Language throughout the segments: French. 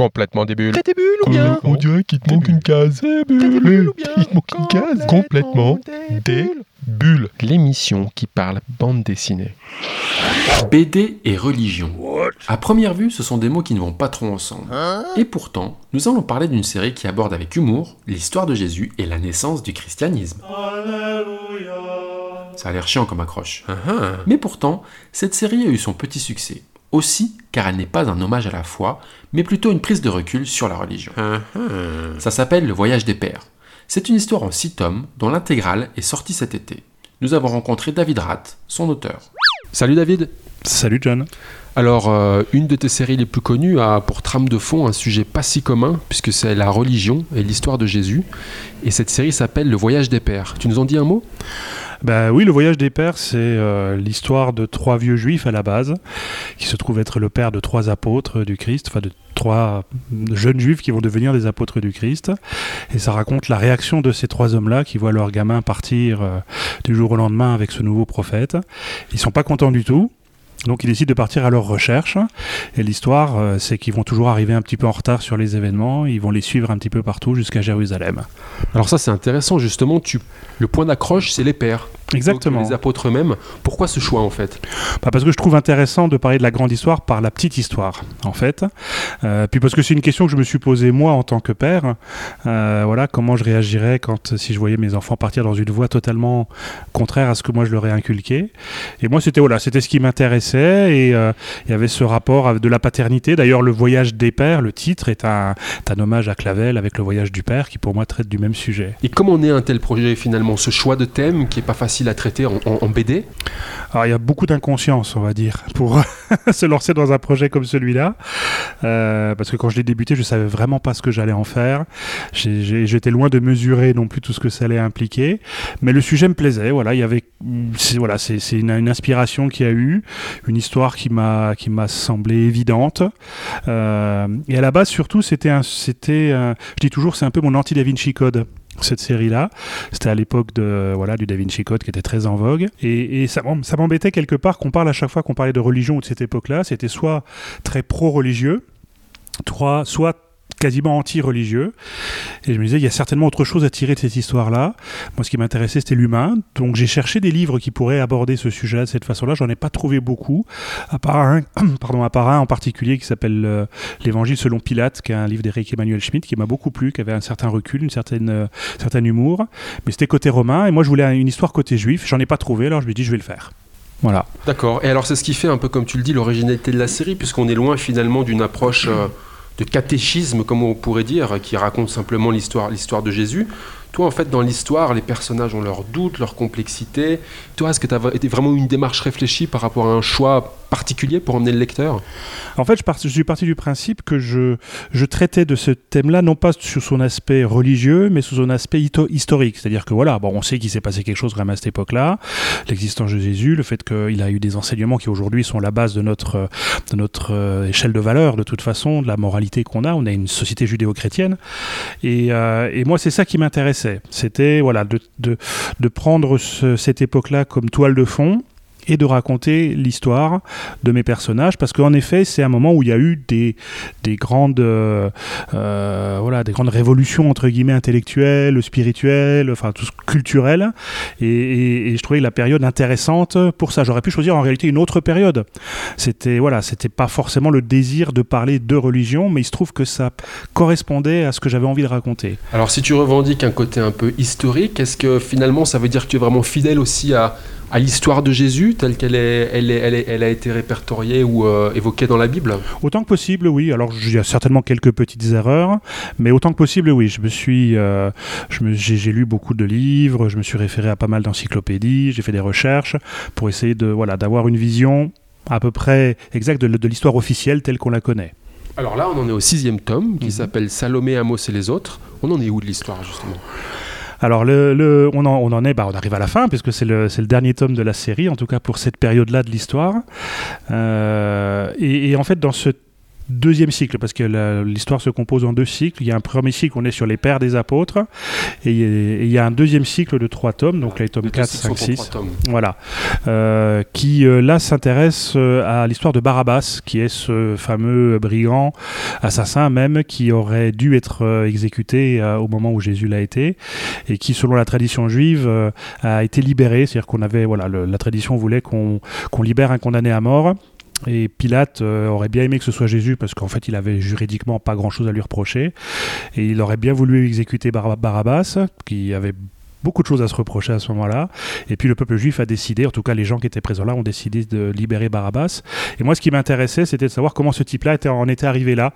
Complètement des bulles. T'as des bulles ou bien On dirait qu'il te manque une case. T'as des bulles ou bien Il te manque une case. Complètement des bulles. L'émission qui parle bande dessinée. BD et religion. À première vue, ce sont des mots qui ne vont pas trop ensemble. Et pourtant, nous allons parler d'une série qui aborde avec humour l'histoire de Jésus et la naissance du christianisme. Ça a l'air chiant comme accroche. Mais pourtant, cette série a eu son petit succès. Aussi car elle n'est pas un hommage à la foi, mais plutôt une prise de recul sur la religion. Ça s'appelle Le Voyage des Pères. C'est une histoire en six tomes dont l'intégrale est sortie cet été. Nous avons rencontré David Rath, son auteur. Salut David Salut John. Alors, euh, une de tes séries les plus connues a pour trame de fond un sujet pas si commun, puisque c'est la religion et l'histoire de Jésus. Et cette série s'appelle Le Voyage des Pères. Tu nous en dis un mot? Bah oui, le voyage des pères, c'est euh, l'histoire de trois vieux juifs à la base, qui se trouvent être le père de trois apôtres du Christ, enfin de trois jeunes juifs qui vont devenir des apôtres du Christ. Et ça raconte la réaction de ces trois hommes-là qui voient leur gamin partir euh, du jour au lendemain avec ce nouveau prophète. Ils sont pas contents du tout. Donc ils décident de partir à leur recherche. Et l'histoire, euh, c'est qu'ils vont toujours arriver un petit peu en retard sur les événements. Ils vont les suivre un petit peu partout jusqu'à Jérusalem. Alors ça c'est intéressant, justement, tu... le point d'accroche c'est les pères. Exactement. Les apôtres eux-mêmes. Pourquoi ce choix en fait? Bah, parce que je trouve intéressant de parler de la grande histoire par la petite histoire, en fait. Euh, puis parce que c'est une question que je me suis posée moi en tant que père. Euh, voilà, comment je réagirais quand si je voyais mes enfants partir dans une voie totalement contraire à ce que moi je leur ai inculqué. Et moi, c'était voilà, c'était ce qui m'intéressait et euh, il y avait ce rapport de la paternité. D'ailleurs, le voyage des pères, le titre est un, est un hommage à Clavel avec le voyage du père, qui pour moi traite du même sujet. Et comment naît un tel projet finalement? Ce choix de thème qui est pas facile à traiter en, BD Alors, il y a beaucoup d'inconscience, on va dire, pour se lancer dans un projet comme celui-là. Euh, parce que quand je l'ai débuté, je savais vraiment pas ce que j'allais en faire. J'étais loin de mesurer non plus tout ce que ça allait impliquer. Mais le sujet me plaisait. Voilà, il y voilà, c'est une, inspiration qui a eu, une histoire qui m'a semblé évidente. Euh, et à la base, surtout, c'était c'était, je dis toujours, c'est un peu mon anti Da Vinci Code cette série-là. C'était à l'époque de voilà du Da Vinci Code qui était très en vogue. Et, et ça, m'em- ça m'embêtait quelque part qu'on parle à chaque fois qu'on parlait de religion ou de cette époque-là, c'était soit très pro-religieux, soit quasiment anti-religieux. Et je me disais, il y a certainement autre chose à tirer de cette histoire-là. Moi, ce qui m'intéressait, c'était l'humain. Donc, j'ai cherché des livres qui pourraient aborder ce sujet de cette façon-là. J'en ai pas trouvé beaucoup, à part un, pardon, à part un en particulier qui s'appelle euh, L'Évangile selon Pilate, qui est un livre d'Éric Emmanuel Schmitt, qui m'a beaucoup plu, qui avait un certain recul, une certaine, euh, certain humour. Mais c'était côté romain, et moi, je voulais une histoire côté juif. J'en ai pas trouvé, alors je me dis, je vais le faire. Voilà. D'accord. Et alors c'est ce qui fait un peu comme tu le dis l'originalité de la série, puisqu'on est loin finalement d'une approche euh, de catéchisme, comme on pourrait dire, qui raconte simplement l'histoire, de Jésus. Toi, en fait, dans l'histoire, les personnages ont leurs doutes, leur complexité. Toi, est-ce que tu as été vraiment une démarche réfléchie par rapport à un choix particulier pour emmener le lecteur? En fait, je, suis parti du principe que je, je traitais de ce thème-là, non pas sous son aspect religieux, mais sous son aspect historique. C'est-à-dire que voilà, bon, on sait qu'il s'est passé quelque chose vraiment à cette époque-là, l'existence de Jésus, le fait qu'il a eu des enseignements qui aujourd'hui sont la base de notre, de notre euh, échelle de valeur, de toute façon, de la moralité qu'on a. On a une société judéo-chrétienne. Et, euh, et moi, c'est ça qui C'était voilà, de, de, de prendre ce- cette époque-là comme toile de fond et de raconter l'histoire de mes personnages parce qu'en effet c'est un moment où il y a eu des, des grandes euh, euh, voilà des grandes révolutions entre guillemets intellectuelles spirituelles enfin tout ce culturel et, et- et je trouvais la période intéressante pour ça. J'aurais pu choisir en réalité une autre période. C'était voilà c'était pas forcément le désir de parler de religion mais il se trouve que ça correspondait à ce que j'avais envie de raconter. Alors si tu revendiques un côté un peu historique, est-ce que finalement ça veut dire que tu es vraiment fidèle aussi à, à l'histoire de Jésus telle qu'elle est, elle est- elle est- elle a été répertoriée ou euh, évoquée dans la Bible? Autant que possible, oui. Alors, il y a certainement quelques petites erreurs, mais autant que possible, oui. Je me suis, euh, j'ai lu beaucoup de livres, je me suis référé à pas mal d'encyclopédies, j'ai fait des recherches pour essayer de, voilà, d'avoir une vision à peu près exacte de, de l'histoire officielle telle qu'on la connaît. Alors là, on en est au sixième tome qui Mhm. s'appelle Salomé, Amos et les autres. On en est où de l'histoire justement? Alors, le, le- on, en, on en est, bah, on arrive à la fin, puisque c'est le, le dernier tome de la série, en tout cas pour cette période-là de l'histoire. Euh, et, et en fait, dans ce deuxième cycle, parce que l'histoire se compose en deux cycles. Il y a un premier cycle, on est sur les pères des apôtres, et il y a un deuxième cycle de trois tomes, donc les tomes 4, 5, 6. Voilà. Euh, qui euh, là s'intéresse euh, à l'histoire de Barabbas, qui est ce fameux brigand, assassin même, qui aurait dû être exécuté au moment où Jésus l'a été, et qui, selon la tradition juive, a été libéré. C'est-à-dire qu'on avait, voilà, la tradition voulait qu'on libère un condamné à mort. Et Pilate euh, aurait bien aimé que ce soit Jésus parce qu'en fait il avait juridiquement pas grand chose à lui reprocher. Et il aurait bien voulu exécuter Barabbas, qui avait beaucoup de choses à se reprocher à ce moment-là. Et puis le peuple juif a décidé, en tout cas les gens qui étaient présents là ont décidé de libérer Barabbas. Et moi ce qui m'intéressait c'était de savoir comment ce type-là en était arrivé là.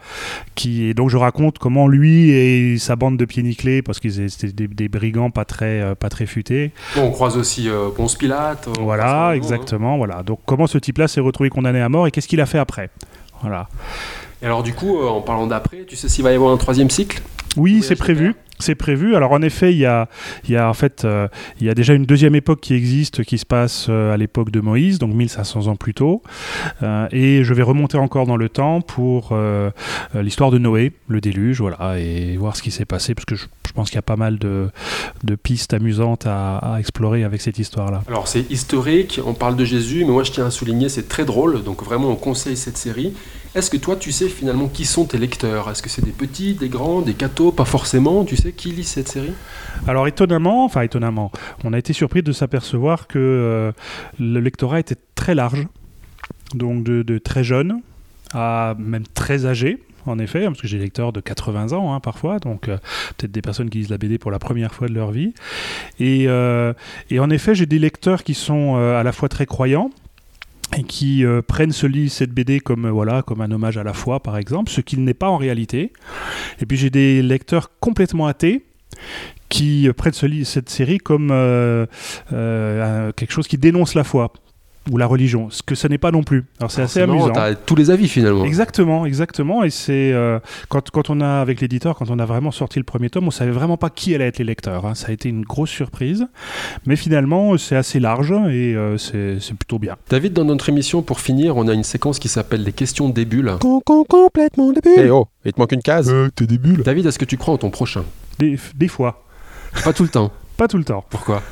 Qui, et donc je raconte comment lui et sa bande de pieds nickelés, parce qu'ils étaient des, brigands pas très, euh, pas très futés. on croise aussi euh, Ponce Pilate. Voilà, hein. exactement. Voilà. Donc comment ce type-là s'est retrouvé condamné à mort et qu'est-ce qu'il a fait après? Voilà. Et alors du coup, euh, en parlant d'après, tu sais s'il va y avoir un troisième cycle? Oui, c'est prévu. C'est prévu. Alors en effet, il y a, il y a en fait, euh, il y a déjà une deuxième époque qui existe, qui se passe euh, à l'époque de Moïse, donc 1500 ans plus tôt. Euh, et je vais remonter encore dans le temps pour l'histoire de Noé, le déluge, voilà, et voir ce qui s'est passé, parce que je, pense qu'il y a pas mal de, pistes amusantes à, à, explorer avec cette histoire-là. Alors c'est historique, on parle de Jésus, mais moi je tiens à souligner, c'est très drôle, donc vraiment on conseille cette série. Est-ce que toi, tu sais finalement qui sont tes lecteurs? Est-ce que c'est des petits, des grands, des cathos? Pas forcément. Tu sais qui lit cette série? Alors étonnamment, enfin étonnamment, on a été surpris de s'apercevoir que euh, le lectorat était très large, donc de, très jeunes à même très âgés en effet, parce que j'ai des lecteurs de 80 ans hein, parfois, donc euh, peut-être des personnes qui lisent la BD pour la première fois de leur vie. Et, euh, et en effet, j'ai des lecteurs qui sont à la fois très croyants, et qui euh, prennent ce livre, cette BD comme, euh, voilà, comme un hommage à la foi, par exemple, ce qu'il n'est pas en réalité. Et puis j'ai des lecteurs complètement athées qui euh, prennent ce cette série comme quelque chose qui dénonce la foi ou la religion, ce que ça n'est pas non plus. Alors c'est assez amusant. As tous les avis finalement. Exactement, exactement. Et c'est euh, quand, quand, on a avec l'éditeur, quand on a vraiment sorti le premier tome, on savait vraiment pas qui allait être les lecteurs. Hein. Ça a été une grosse surprise, mais finalement c'est assez large et euh, c'est plutôt bien. David, dans notre émission, pour finir, on a une séquence qui s'appelle les questions des bulles. complètement des bulles. Eh oh, il te manque une case. Euh, t'es des bulles. David, est-ce que tu crois en ton prochain? Des, des fois. Pas tout le temps. pas tout le temps. Pourquoi?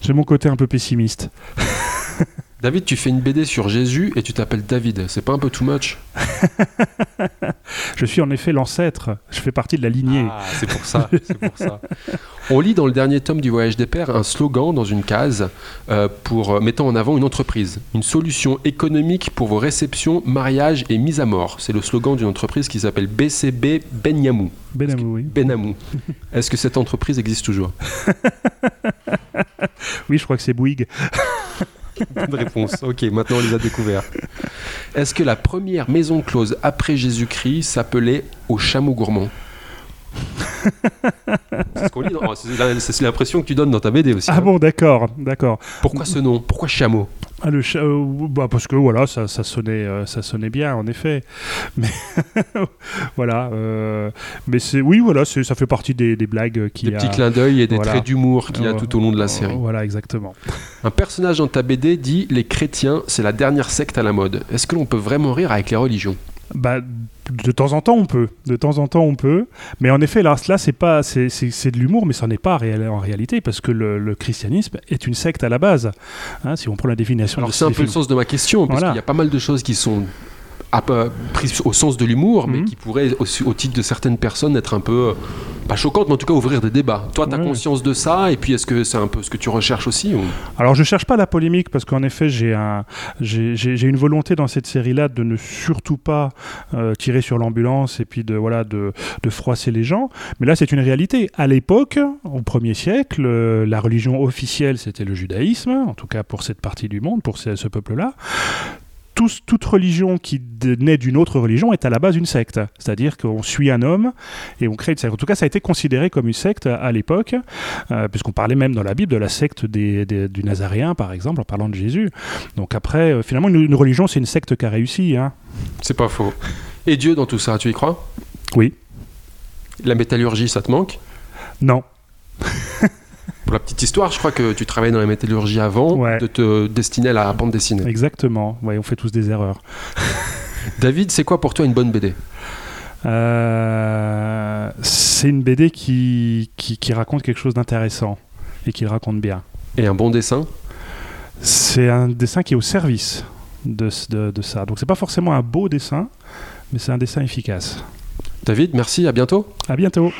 J'ai mon côté un peu pessimiste. David, tu fais une BD sur Jésus et tu t'appelles David. C'est pas un peu too much Je suis en effet l'ancêtre. Je fais partie de la lignée. Ah, c'est pour ça. pour ça. On lit dans le dernier tome du Voyage des Pères un slogan dans une case euh, pour euh, mettant en avant une entreprise, une solution économique pour vos réceptions, mariages et mises à mort. C'est le slogan d'une entreprise qui s'appelle BCB Benyamou. Benamou, oui. Benamou. Est-ce que cette entreprise existe toujours? Oui, je crois que c'est Bouygues. Bonne réponse. Ok, maintenant on les a découverts. Est-ce que la première maison close après Jésus-Christ s'appelait au chameau gourmand? c'est l'impression que tu donnes dans ta BD aussi. Ah hein. bon, d'accord, d'accord. Pourquoi ce nom? Pourquoi chameau? Ah, le euh, bah parce que voilà, ça, ça sonnait, euh, ça sonnait bien en effet. Mais voilà, euh, mais c'est oui, voilà, ça fait partie des, des blagues qui. Des petits clins d'œil et des traits d'humour qu'il y a tout au long de la série. Voilà, exactement. Un personnage dans ta BD dit les chrétiens, c'est la dernière secte à la mode. Est-ce que l'on peut vraiment rire avec les religions? Bah, de temps en temps, on peut. De temps en temps, on peut. Mais en effet, là, là c'est pas, c'est, de l'humour, mais ça n'est pas en réalité, parce que le, christianisme est une secte à la base. Hein, si on prend la définition. Alors c'est un peu le sens de ma question, parce qu'il y a pas mal de choses qui sont pris au sens de l'humour, mais mhm. qui pourrait, au, titre de certaines personnes, être un peu, euh, pas choquante, mais en tout cas ouvrir des débats. Toi, tu as conscience de ça, et puis est-ce que c'est un peu ce que tu recherches aussi Alors, je cherche pas la polémique, parce qu'en effet, j'ai un, j'ai une volonté dans cette série-là de ne surtout pas euh, tirer sur l'ambulance et puis de, voilà, de, de froisser les gens. Mais là, c'est une réalité. À l'époque, au premier siècle, euh, la religion officielle, c'était le judaïsme, en tout cas pour cette partie du monde, pour ce peuple-là toute religion qui naît d'une autre religion est à la base une secte. C'est-à-dire qu'on suit un homme et on crée une secte. En tout cas, ça a été considéré comme une secte à l'époque, euh, puisqu'on parlait même dans la Bible de la secte des, du Nazaréen, par exemple, en parlant de Jésus. Donc après, euh, finalement, une, religion, c'est une secte qui a réussi. Hein. C'est pas faux. Et Dieu dans tout ça, tu y crois? Oui. La métallurgie, ça te manque? Non. Pour la petite histoire, je crois que tu travaillais dans la métallurgie avant de te destiner à la bande dessinée. Exactement. Ouais, on fait tous des erreurs. David, c'est quoi pour toi une bonne BD Euh, c'est une BD qui, qui, qui raconte quelque chose d'intéressant et qui le raconte bien. Et un bon dessin? C'est un dessin qui est au service de, de, de ça. Donc c'est pas forcément un beau dessin, mais c'est un dessin efficace. David, merci, à bientôt. À bientôt.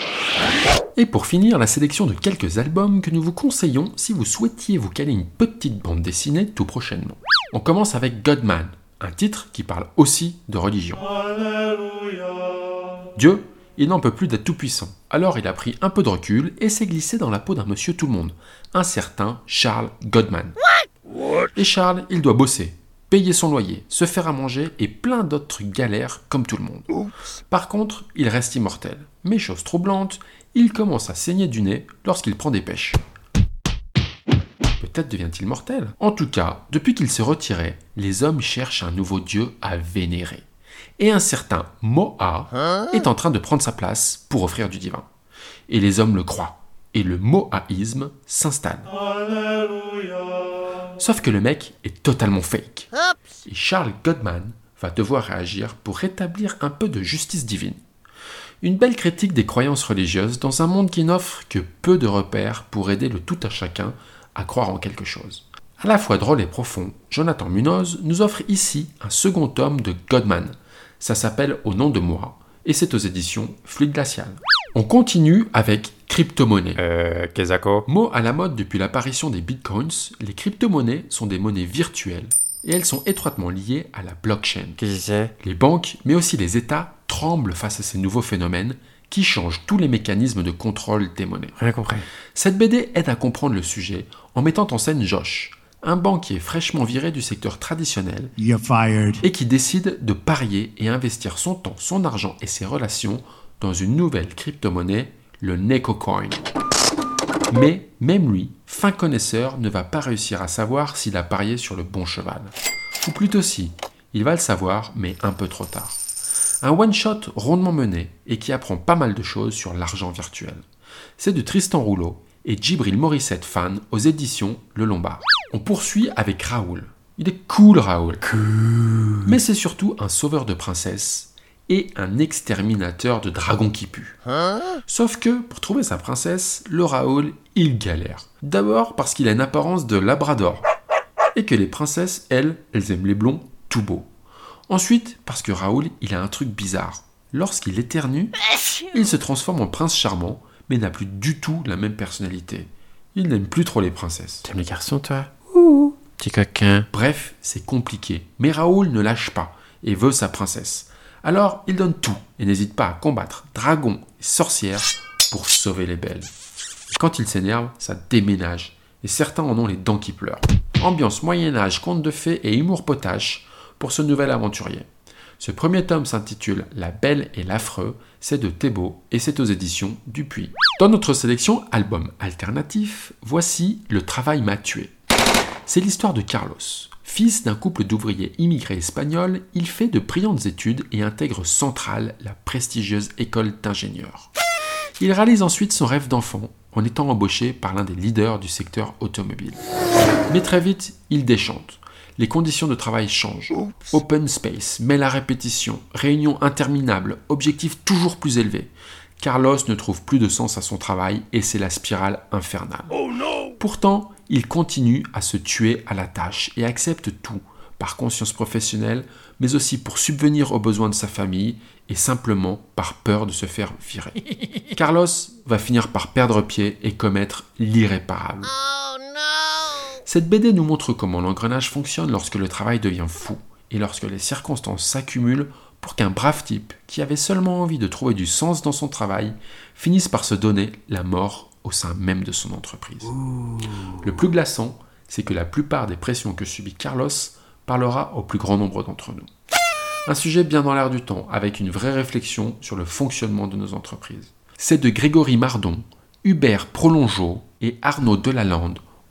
Et pour finir, la sélection de quelques albums que nous vous conseillons si vous souhaitiez vous caler une petite bande dessinée tout prochainement. On commence avec Godman, un titre qui parle aussi de religion. Dieu, il n'en peut plus d'être tout-puissant. Alors il a pris un peu de recul et s'est glissé dans la peau d'un monsieur tout-le-monde, un certain Charles Godman. Et Charles, il doit bosser, payer son loyer, se faire à manger et plein d'autres trucs galères comme tout le monde. Par contre, il reste immortel. Mais chose troublante, il commence à saigner du nez lorsqu'il prend des pêches. Peut-être devient-il mortel. En tout cas, depuis qu'il s'est retiré, les hommes cherchent un nouveau dieu à vénérer. Et un certain Moa est en train de prendre sa place pour offrir du divin. Et les hommes le croient. Et le moaïsme s'installe. Sauf que le mec est totalement fake. Et Charles Godman va devoir réagir pour rétablir un peu de justice divine. Une belle critique des croyances religieuses dans un monde qui n'offre que peu de repères pour aider le tout à chacun à croire en quelque chose. À la fois drôle et profond, Jonathan Munoz nous offre ici un second tome de Godman. Ça s'appelle Au nom de moi et c'est aux éditions Fluide Glacial. On continue avec crypto-monnaie. Euh, Mot à la mode depuis l'apparition des bitcoins, les crypto-monnaies sont des monnaies virtuelles et elles sont étroitement liées à la blockchain. Les banques, mais aussi les États, tremblent face à ces nouveaux phénomènes qui changent tous les mécanismes de contrôle des monnaies. Rien compris. Cette BD aide à comprendre le sujet en mettant en scène Josh, un banquier fraîchement viré du secteur traditionnel You're fired. et qui décide de parier et investir son temps, son argent et ses relations dans une nouvelle crypto-monnaie, le NecoCoin. Mais même lui, fin connaisseur, ne va pas réussir à savoir s'il a parié sur le bon cheval. Ou plutôt si, il va le savoir, mais un peu trop tard. Un one-shot rondement mené et qui apprend pas mal de choses sur l'argent virtuel. C'est de Tristan Rouleau et Djibril Morissette fan aux éditions Le Lombard. On poursuit avec Raoul. Il est cool Raoul. Mais c'est surtout un sauveur de princesses et un exterminateur de dragons qui puent. Sauf que, pour trouver sa princesse, le Raoul, il galère. D'abord parce qu'il a une apparence de labrador. Et que les princesses, elles, elles aiment les blonds tout beaux. Ensuite, parce que Raoul, il a un truc bizarre. Lorsqu'il éternue, il se transforme en prince charmant, mais n'a plus du tout la même personnalité. Il n'aime plus trop les princesses. T'aimes les garçons, toi Ouh Petit coquin. Bref, c'est compliqué. Mais Raoul ne lâche pas et veut sa princesse. Alors, il donne tout et n'hésite pas à combattre dragons et sorcières pour sauver les belles. Quand il s'énerve, ça déménage. Et certains en ont les dents qui pleurent. Ambiance Moyen-Âge, conte de fées et humour potache pour ce nouvel aventurier. Ce premier tome s'intitule La Belle et l'Affreux, c'est de Thébault et c'est aux éditions Dupuis. Dans notre sélection album alternatif, voici Le travail m'a tué. C'est l'histoire de Carlos. Fils d'un couple d'ouvriers immigrés espagnols, il fait de brillantes études et intègre Centrale, la prestigieuse école d'ingénieurs. Il réalise ensuite son rêve d'enfant en étant embauché par l'un des leaders du secteur automobile. Mais très vite, il déchante. Les conditions de travail changent. Open space, mail à répétition, réunions interminables, objectifs toujours plus élevés. Carlos ne trouve plus de sens à son travail et c'est la spirale infernale. Pourtant, il continue à se tuer à la tâche et accepte tout, par conscience professionnelle, mais aussi pour subvenir aux besoins de sa famille et simplement par peur de se faire virer. Carlos va finir par perdre pied et commettre l'irréparable. Cette BD nous montre comment l'engrenage fonctionne lorsque le travail devient fou et lorsque les circonstances s'accumulent pour qu'un brave type qui avait seulement envie de trouver du sens dans son travail finisse par se donner la mort au sein même de son entreprise. Le plus glaçant, c'est que la plupart des pressions que subit Carlos parlera au plus grand nombre d'entre nous. Un sujet bien dans l'air du temps, avec une vraie réflexion sur le fonctionnement de nos entreprises. C'est de Grégory Mardon, Hubert Prolongeau et Arnaud Delalande